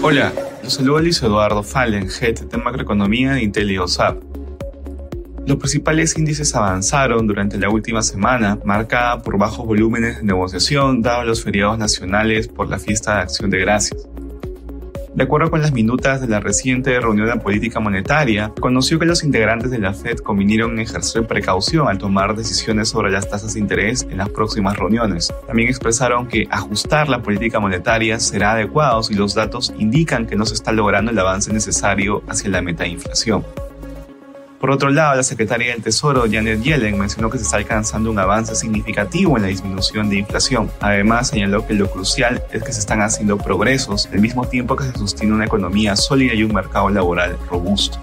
Hola, los saludo Luis Eduardo Fallen, Head de Macroeconomía de IntelioSAP. Los principales índices avanzaron durante la última semana, marcada por bajos volúmenes de negociación dados los feriados nacionales por la fiesta de Acción de Gracias. De acuerdo con las minutas de la reciente reunión de política monetaria, conoció que los integrantes de la Fed convinieron en ejercer precaución al tomar decisiones sobre las tasas de interés en las próximas reuniones. También expresaron que ajustar la política monetaria será adecuado si los datos indican que no se está logrando el avance necesario hacia la meta de inflación. Por otro lado, la secretaria del Tesoro, Janet Yellen, mencionó que se está alcanzando un avance significativo en la disminución de inflación. Además, señaló que lo crucial es que se están haciendo progresos al mismo tiempo que se sostiene una economía sólida y un mercado laboral robusto.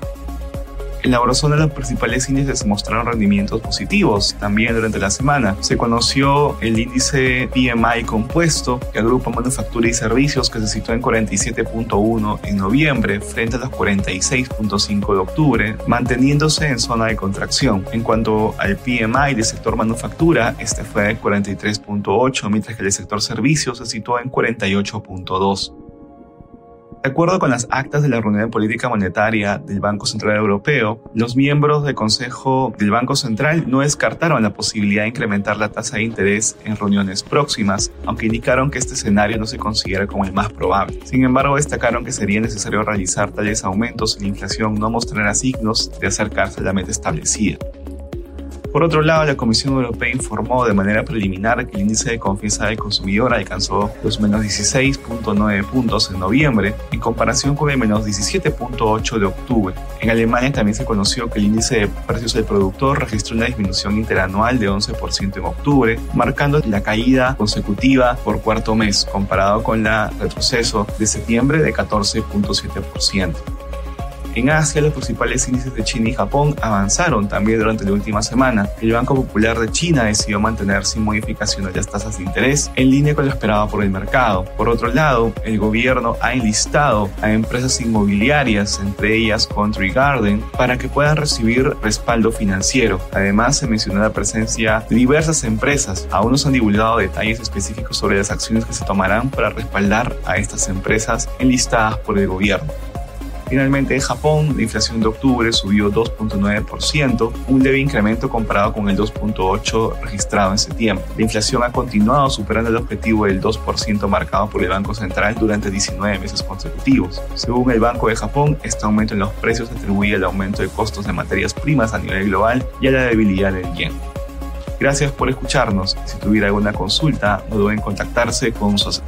En la eurozona los principales índices mostraron rendimientos positivos. También durante la semana se conoció el índice PMI compuesto que agrupa manufactura y servicios que se situó en 47.1 en noviembre frente a los 46.5 de octubre, manteniéndose en zona de contracción. En cuanto al PMI del sector manufactura, este fue de 43.8, mientras que el sector servicios se situó en 48.2. De acuerdo con las actas de la reunión de política monetaria del Banco Central Europeo, los miembros del Consejo del Banco Central no descartaron la posibilidad de incrementar la tasa de interés en reuniones próximas, aunque indicaron que este escenario no se considera como el más probable. Sin embargo, destacaron que sería necesario realizar tales aumentos si la inflación no mostrara signos de acercarse a la meta establecida. Por otro lado, la Comisión Europea informó de manera preliminar que el índice de confianza del consumidor alcanzó los menos 16.9 puntos en noviembre en comparación con el menos 17.8 de octubre. En Alemania también se conoció que el índice de precios del productor registró una disminución interanual de 11% en octubre, marcando la caída consecutiva por cuarto mes comparado con el retroceso de septiembre de 14.7%. En Asia, los principales índices de China y Japón avanzaron también durante la última semana. El Banco Popular de China decidió mantener sin modificaciones las tasas de interés, en línea con lo esperado por el mercado. Por otro lado, el gobierno ha enlistado a empresas inmobiliarias, entre ellas Country Garden, para que puedan recibir respaldo financiero. Además, se mencionó la presencia de diversas empresas. Aún no se han divulgado detalles específicos sobre las acciones que se tomarán para respaldar a estas empresas enlistadas por el gobierno. Finalmente, en Japón, la inflación de octubre subió 2.9%, un leve incremento comparado con el 2.8% registrado en septiembre. La inflación ha continuado superando el objetivo del 2% marcado por el Banco Central durante 19 meses consecutivos. Según el Banco de Japón, este aumento en los precios se atribuye al aumento de costos de materias primas a nivel global y a la debilidad del yen. Gracias por escucharnos. Si tuviera alguna consulta, no duden en contactarse con sus